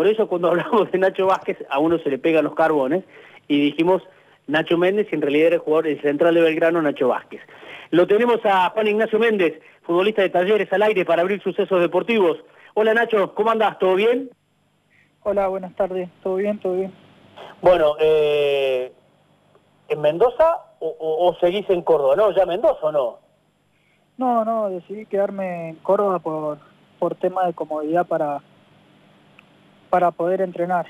Por eso cuando hablamos de Nacho Vázquez a uno se le pegan los carbones y dijimos Nacho Méndez y en realidad era el jugador del central de Belgrano, Nacho Vázquez. Lo tenemos a Juan Ignacio Méndez, futbolista de Talleres al aire para abrir sucesos deportivos. Hola Nacho, ¿cómo andás? ¿Todo bien? Hola, buenas tardes. ¿Todo bien? ¿Todo bien? Bueno, eh, ¿en Mendoza o, seguís en Córdoba? ¿No? ¿Ya Mendoza o no? No, no, decidí quedarme en Córdoba por, por tema de comodidad para, para poder entrenar.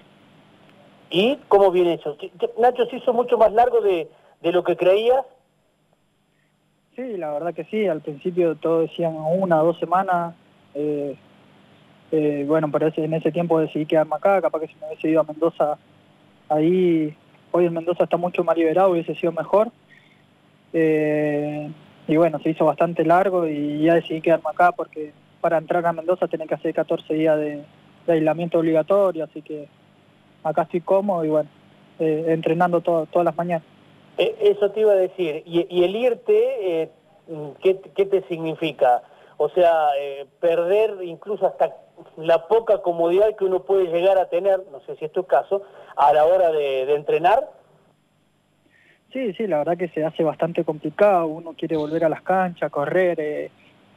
¿Y cómo viene eso? Nacho, ¿se hizo mucho más largo de, de lo que creías? Sí, la verdad que sí. Al principio todos decían una o dos semanas. Eh, eh, bueno, pero en ese tiempo decidí quedarme acá. Capaz que si me hubiese ido a Mendoza, ahí, hoy en Mendoza está mucho más liberado, hubiese sido mejor. Eh, y bueno, se hizo bastante largo y ya decidí quedarme acá porque para entrar a Mendoza tenés que hacer 14 días de aislamiento obligatorio, así que acá estoy cómodo y bueno, eh, entrenando todas las mañanas. Eh, eso te iba a decir, y, el irte, eh, ¿qué, te significa? O sea, perder incluso hasta la poca comodidad que uno puede llegar a tener, no sé si es tu caso, a la hora de, entrenar. Sí, sí, la verdad que se hace bastante complicado, uno quiere volver a las canchas, correr,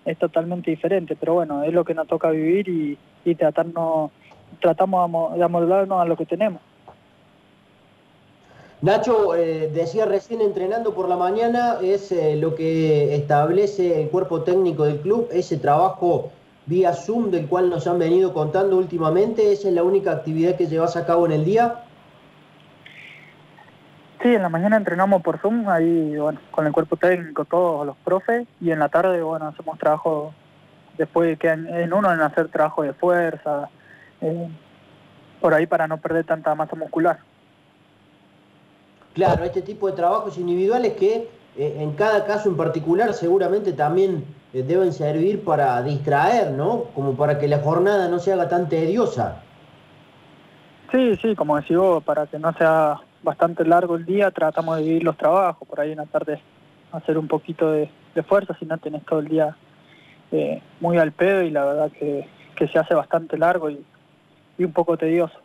es totalmente diferente, pero bueno, es lo que nos toca vivir y, y tratarnos tratamos de amoldarnos a lo que tenemos. Nacho, eh, decía recién entrenando por la mañana, es eh, lo que establece el cuerpo técnico del club, ese trabajo vía Zoom del cual nos han venido contando últimamente, ¿esa es la única actividad que llevas a cabo en el día? Sí, en la mañana entrenamos por Zoom, ahí bueno, con el cuerpo técnico, todos los profes, y en la tarde bueno, hacemos trabajo, después que en uno en hacer trabajo de fuerza, eh, por ahí para no perder tanta masa muscular. Claro, este tipo de trabajos individuales que eh, en cada caso en particular seguramente también eh, deben servir para distraer, ¿no? Como para que la jornada no se haga tan tediosa. Sí, sí, como decís vos, para que no sea bastante largo el día, tratamos de dividir los trabajos, por ahí en la tarde hacer un poquito de, fuerza, si no tenés todo el día muy al pedo y la verdad que, se hace bastante largo y, y un poco tedioso.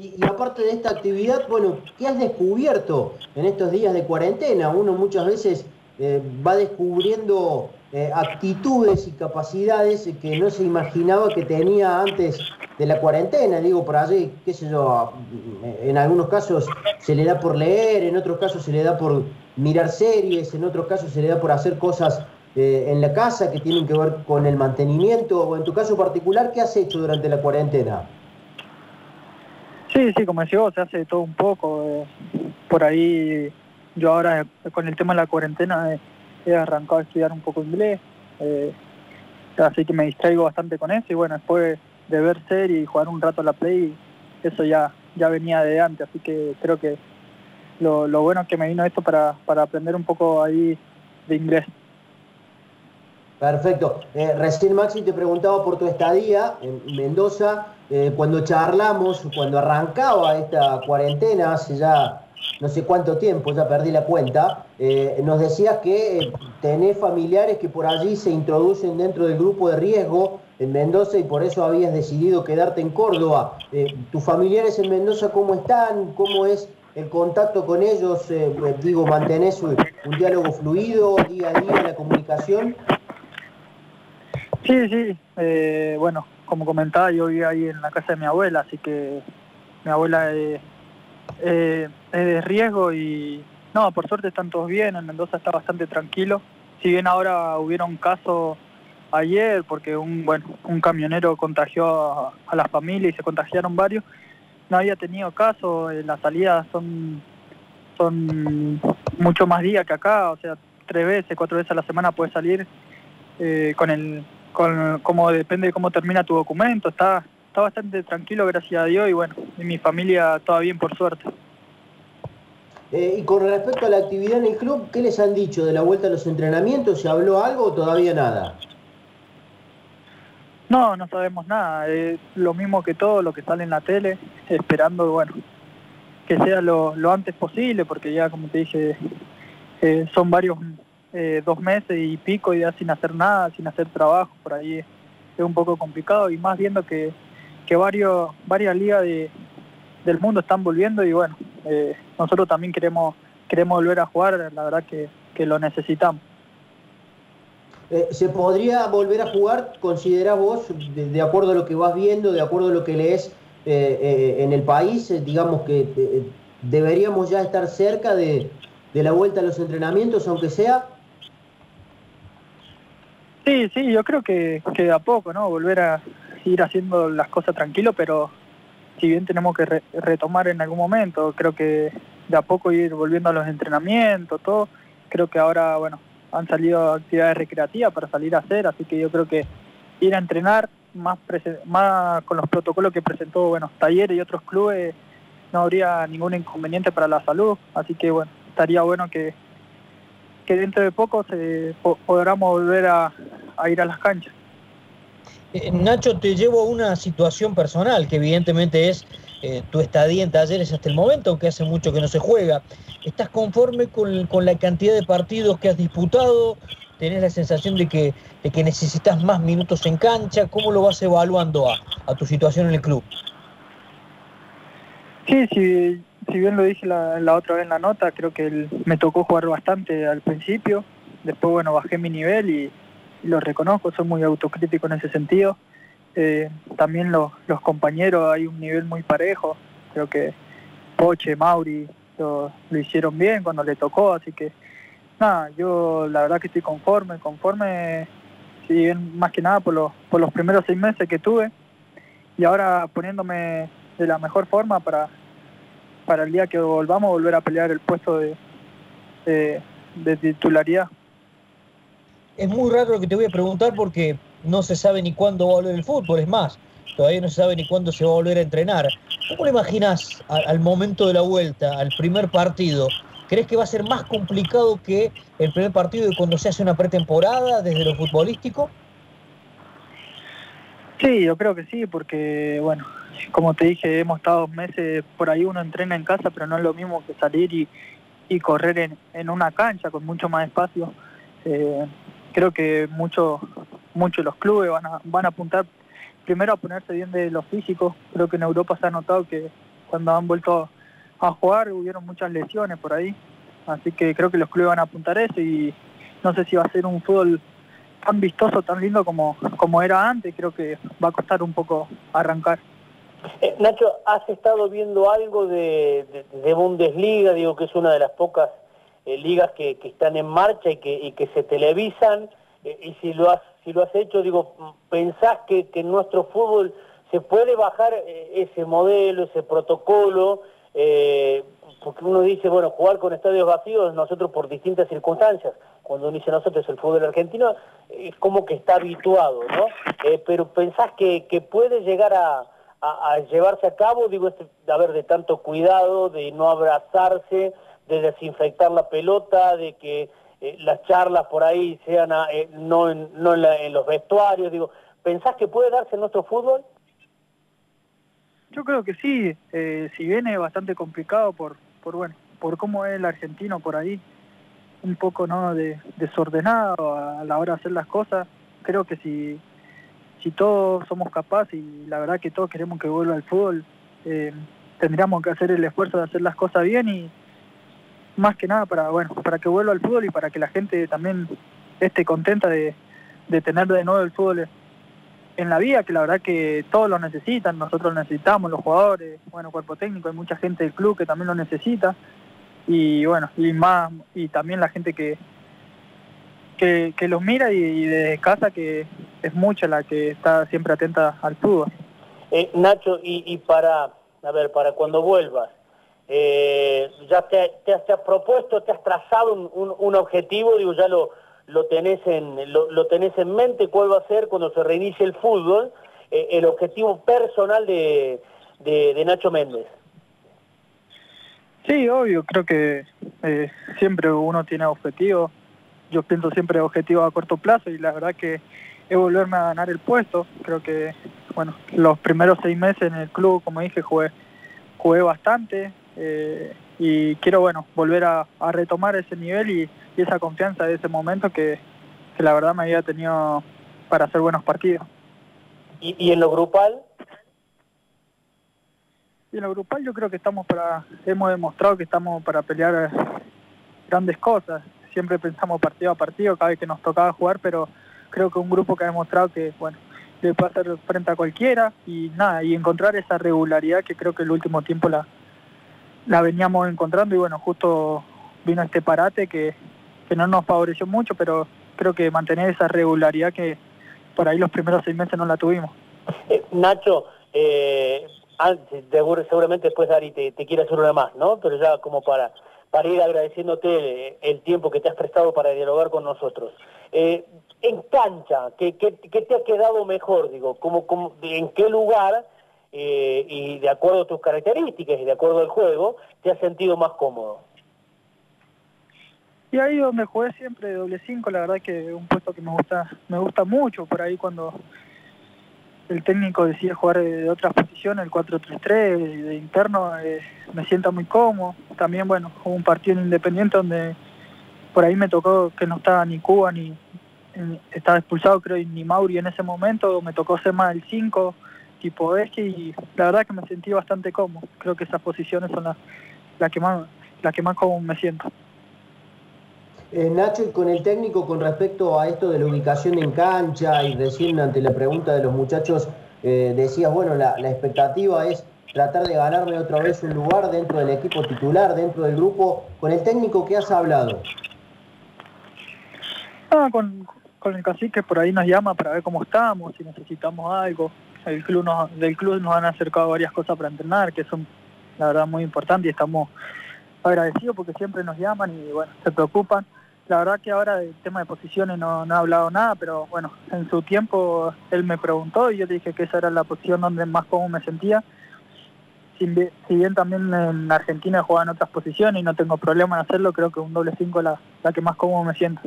Y, aparte de esta actividad, bueno, ¿qué has descubierto en estos días de cuarentena? Uno muchas veces eh, va descubriendo eh, actitudes y capacidades que no se imaginaba que tenía antes de la cuarentena. Digo, por allí, qué sé yo, en algunos casos se le da por leer, en otros casos se le da por mirar series, en otros casos se le da por hacer cosas eh, en la casa que tienen que ver con el mantenimiento, o en tu caso particular, ¿qué has hecho durante la cuarentena? Sí, sí, como decía se hace todo un poco. Eh, por ahí yo ahora eh, con el tema de la cuarentena he arrancado a estudiar un poco inglés, así que me distraigo bastante con eso y bueno, después de ver serie y jugar un rato la play, eso ya, ya venía de antes, así que creo que lo, lo bueno que me vino esto para, para aprender un poco ahí de inglés. Perfecto. Eh, recién Maxi te preguntaba por tu estadía en Mendoza. Eh, cuando charlamos, cuando arrancaba esta cuarentena, hace ya no sé cuánto tiempo, ya perdí la cuenta, eh, nos decías que tenés familiares que por allí se introducen dentro del grupo de riesgo en Mendoza y por eso habías decidido quedarte en Córdoba. ¿Tus familiares en Mendoza cómo están? ¿Cómo es el contacto con ellos? digo, ¿mantenés un, diálogo fluido día a día, la comunicación? Sí, sí. Eh, bueno, como comentaba, yo vivía ahí en la casa de mi abuela, así que mi abuela es, de riesgo y no, por suerte están todos bien, en Mendoza está bastante tranquilo. Si bien ahora hubiera un caso ayer, porque un, bueno, un camionero contagió a, la familia y se contagiaron varios, no había tenido caso, eh, las salidas son, son mucho más días que acá, o sea, tres veces, cuatro veces a la semana puedes salir eh, con el con como depende de cómo termina tu documento, está, está bastante tranquilo, gracias a Dios, y bueno, y mi familia toda bien por suerte. Eh, y con respecto a la actividad en el club, ¿qué les han dicho de la vuelta a los entrenamientos? ¿Se habló algo o todavía nada? No, no sabemos nada. Es lo mismo que todo lo que sale en la tele, esperando, bueno, que sea lo, lo antes posible, porque ya, como te dije, eh, son varios eh, dos meses y pico ya sin hacer nada, sin hacer trabajo, por ahí es un poco complicado y más viendo que, que varios, varias ligas del mundo están volviendo y bueno, eh, nosotros también queremos, queremos volver a jugar, la verdad que, lo necesitamos. Eh, ¿Se podría volver a jugar, considera vos, de, acuerdo a lo que vas viendo, de acuerdo a lo que lees eh, en el país, digamos que deberíamos ya estar cerca de, de la vuelta a los entrenamientos, aunque sea? Sí, sí, yo creo que, que a poco, ¿no? Volver a ir haciendo las cosas tranquilo, pero si bien tenemos que retomar en algún momento, creo que de a poco ir volviendo a los entrenamientos, todo, creo que ahora, bueno, han salido actividades recreativas para salir a hacer, así que yo creo que ir a entrenar más, más con los protocolos que presentó, bueno, talleres y otros clubes, no habría ningún inconveniente para la salud, así que bueno, estaría bueno que, que dentro de poco se, podamos volver a, ir a las canchas. Eh, Nacho, te llevo a una situación personal que evidentemente es eh, tu estadía en talleres hasta el momento, aunque hace mucho que no se juega. ¿Estás conforme con, la cantidad de partidos que has disputado? ¿Tenés la sensación de que, de que necesitas más minutos en cancha? ¿Cómo lo vas evaluando a, a tu situación en el club? Sí, sí, si bien lo dije la, otra vez en la nota, creo que me tocó jugar bastante al principio. Después, bueno, bajé mi nivel y, lo reconozco, soy muy autocrítico en ese sentido. Eh, también los, compañeros hay un nivel muy parejo. Creo que Poche, Mauri lo, hicieron bien cuando le tocó, así que nada, yo la verdad que estoy conforme, conforme, si bien más que nada por los, por los primeros seis meses que tuve y ahora poniéndome de la mejor forma para para el día que volvamos volver a pelear el puesto de, titularidad. Es muy raro lo que te voy a preguntar porque no se sabe ni cuándo va a volver el fútbol, es más, todavía no se sabe ni cuándo se va a volver a entrenar. ¿Cómo lo imaginas al, momento de la vuelta, al primer partido? ¿Crees que va a ser más complicado que el primer partido de cuando se hace una pretemporada desde lo futbolístico? Sí, yo creo que sí, porque, bueno, como te dije, hemos estado meses por ahí, uno entrena en casa, pero no es lo mismo que salir y, correr en, en, una cancha con mucho más espacio. Eh, creo que muchos muchos los clubes van a, van a apuntar primero a ponerse bien de los físicos. Creo que en Europa se ha notado que cuando han vuelto a jugar hubieron muchas lesiones por ahí. Así que creo que los clubes van a apuntar eso y no sé si va a ser un fútbol tan vistoso, tan lindo como, como era antes. Creo que va a costar un poco arrancar. Eh, Nacho, ¿has estado viendo algo de, Bundesliga? Digo que es una de las pocas ligas que, están en marcha y que, se televisan. Eh, y si lo has si lo has hecho, digo, ¿pensás que, en nuestro fútbol se puede bajar ese modelo, ese protocolo? porque uno dice, bueno, jugar con estadios vacíos, nosotros por distintas circunstancias, cuando uno dice nosotros el fútbol argentino, es como que está habituado, ¿no? pero ¿pensás que puede llegar a a, llevarse a cabo, digo, este, a ver, de tanto cuidado, de no abrazarse, de desinfectar la pelota, de que eh, las charlas por ahí sean eh, no, en, no en, los vestuarios, digo, ¿pensás que puede darse en nuestro fútbol? Yo creo que sí, eh, si viene bastante complicado por, por, bueno, por cómo es el argentino por ahí, un poco no de, desordenado a la hora de hacer las cosas, creo que si si todos somos capaces y la verdad que todos queremos que vuelva el fútbol, eh, tendríamos que hacer el esfuerzo de hacer las cosas bien y más que nada para bueno para que vuelva el fútbol y para que la gente también esté contenta de, tener de nuevo el fútbol en la vida, que la verdad que todos lo necesitan, nosotros lo necesitamos, los jugadores, bueno, cuerpo técnico, hay mucha gente del club que también lo necesita y bueno, y más, y también la gente que, que, que los mira y, de casa que es mucha la que está siempre atenta al fútbol. Eh, Nacho, y, para, a ver, para cuando vuelvas, eh, ya te, has propuesto, te has trazado un, objetivo, digo, ya lo, lo, tenés en, lo, tenés en mente, cuál va a ser cuando se reinicie el fútbol, eh, el objetivo personal de, de, Nacho Méndez. Sí, obvio, creo que siempre uno tiene objetivos yo pienso siempre objetivo a corto plazo y la verdad que es volverme a ganar el puesto. Creo que, bueno, los primeros seis meses en el club, como dije, jugué, jugué bastante eh, y quiero, bueno, volver a, retomar ese nivel y, esa confianza de ese momento que, la verdad me había tenido para hacer buenos partidos. ¿Y, en lo grupal? Y en lo grupal yo creo que estamos para, hemos demostrado que estamos para pelear grandes cosas. Siempre pensamos partido a partido cada vez que nos tocaba jugar, pero creo que un grupo que ha demostrado que, bueno, le puede hacer frente a cualquiera y nada, y encontrar esa regularidad que creo que el último tiempo la, la veníamos encontrando y bueno, justo vino este parate que, que no nos favoreció mucho, pero creo que mantener esa regularidad que por ahí los primeros seis meses no la tuvimos. Eh, Nacho, eh, seguramente después Ari te, te quiere hacer una más, ¿no? Pero ya como para, para ir agradeciéndote el tiempo que te has prestado para dialogar con nosotros. Eh, en cancha, ¿qué, ¿qué, te ha quedado mejor? Digo, ¿cómo, cómo, ¿En qué lugar eh, y de acuerdo a tus características y de acuerdo al juego te has sentido más cómodo? Y ahí donde jugué siempre doble 5, la verdad que es un puesto que me gusta, me gusta mucho, por ahí cuando el técnico decide jugar de otras posiciones, el 4-3-3, de interno, eh, me sienta muy cómodo. También, bueno, hubo un partido en Independiente donde por ahí me tocó que no estaba ni Cuba ni estaba expulsado creo ni Mauri en ese momento, me tocó ser más el 5, tipo este y la verdad que me sentí bastante cómodo. Creo que esas posiciones son las, las que más las que más cómodo me siento. Eh, Nacho, y con el técnico con respecto a esto de la ubicación en cancha y recién ante la pregunta de los muchachos, eh, decías, bueno, la, expectativa es tratar de ganarle otra vez un lugar dentro del equipo titular, dentro del grupo. ¿Con el técnico qué has hablado? Ah, con, con el cacique por ahí nos llama para ver cómo estamos, si necesitamos algo. El club del club nos han acercado varias cosas para entrenar, que son la verdad muy importantes y estamos agradecidos porque siempre nos llaman y bueno, se preocupan. La verdad que ahora del tema de posiciones no, no ha hablado nada, pero bueno, en su tiempo él me preguntó y yo dije que esa era la posición donde más cómodo me sentía. Si, bien también en Argentina juegan otras posiciones y no tengo problema en hacerlo, creo que un doble 5 es la, la que más cómodo me siento.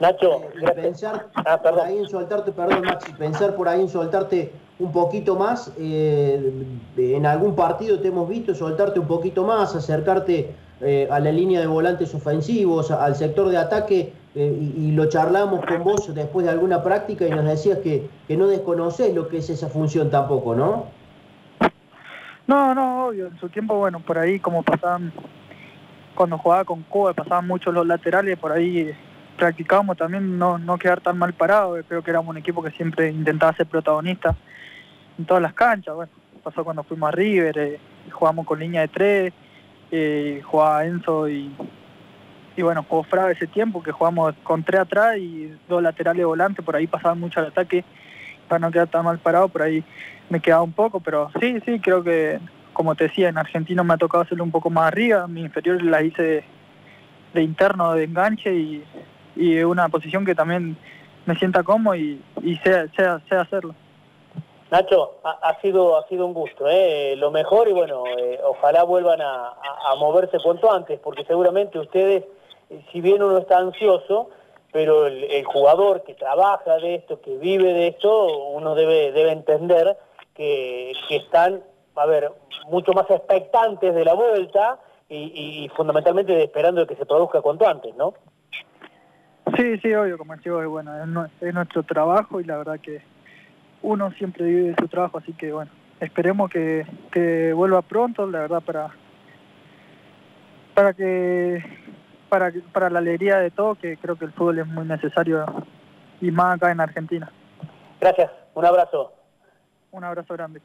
Nacho, eh, pensar ah, por ahí en soltarte, perdón Maxi, pensar por ahí en soltarte un poquito más, eh, en algún partido te hemos visto soltarte un poquito más, acercarte eh, a la línea de volantes ofensivos, al sector de ataque, y, lo charlamos con vos después de alguna práctica y nos decías que, que no desconoces lo que es esa función tampoco, ¿no? No, no, obvio, en su tiempo, bueno, por ahí como pasaban, cuando jugaba con Cuba, pasaban mucho los laterales, por ahí practicábamos también no, no quedar tan mal parado. Creo que éramos un equipo que siempre intentaba ser protagonista en todas las canchas. Bueno, pasó cuando fuimos a River, eh, jugamos con línea de tres, eh, jugaba Enzo y, y bueno, jugó Frave ese tiempo que jugamos con tres atrás y dos laterales volantes, por ahí pasaba mucho al ataque para no quedar tan mal parado, por ahí me quedaba un poco, pero sí, sí, creo que como te decía, en Argentina me ha tocado hacerlo un poco más arriba, mi inferior la hice de interno, de enganche y y una posición que también me sienta cómodo y, y sé, hacerlo. Nacho, ha, sido ha sido un gusto, ¿eh? lo mejor y bueno, eh, ojalá vuelvan a, moverse cuanto antes, porque seguramente ustedes, si bien uno está ansioso, pero el, jugador que trabaja de esto, que vive de esto, uno debe, debe entender que, que están, a ver, mucho más expectantes de la vuelta y, y fundamentalmente esperando que se produzca cuanto antes, ¿no? Sí, sí, obvio, como chico, es bueno, es, nuestro trabajo y la verdad que uno siempre vive de su trabajo, así que bueno, esperemos que, que vuelva pronto, la verdad, para para que para para la alegría de todo, que creo que el fútbol es muy necesario y más acá en Argentina. Gracias, un abrazo. Un abrazo grande.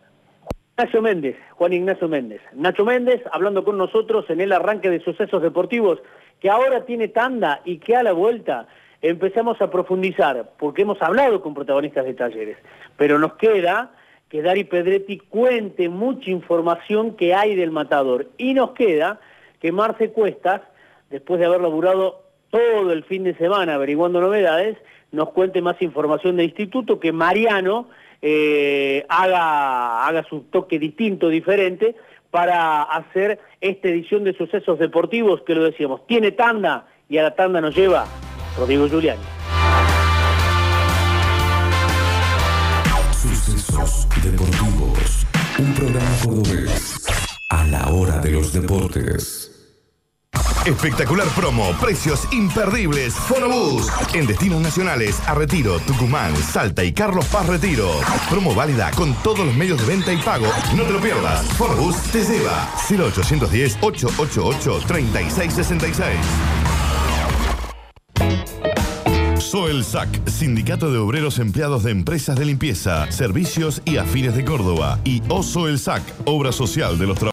Ignacio Méndez, Juan Ignacio Méndez. Nacho Méndez hablando con nosotros en el arranque de sucesos deportivos que ahora tiene tanda y que a la vuelta empezamos a profundizar, porque hemos hablado con protagonistas de talleres, pero nos queda que Dari Pedretti cuente mucha información que hay del matador. Y nos queda que Marce Cuestas, después de haber laburado todo el fin de semana averiguando novedades, nos cuente más información del instituto, que Mariano eh, haga, haga su toque distinto, diferente, para hacer esta edición de Sucesos Deportivos, que lo decíamos, tiene tanda y a la tanda nos lleva Rodrigo Giuliani. Sucesos Deportivos, un programa cordobés a la hora de los deportes. Espectacular promo, precios imperdibles. Fonobús. En destinos nacionales a Retiro, Tucumán, Salta y Carlos Paz Retiro. Promo válida con todos los medios de venta y pago. No te lo pierdas. Fonobús te lleva 0810 888 3666. Soel SAC, Sindicato de Obreros Empleados de Empresas de Limpieza, Servicios y Afines de Córdoba. Y Oso el SAC, Obra Social de los Trabajadores.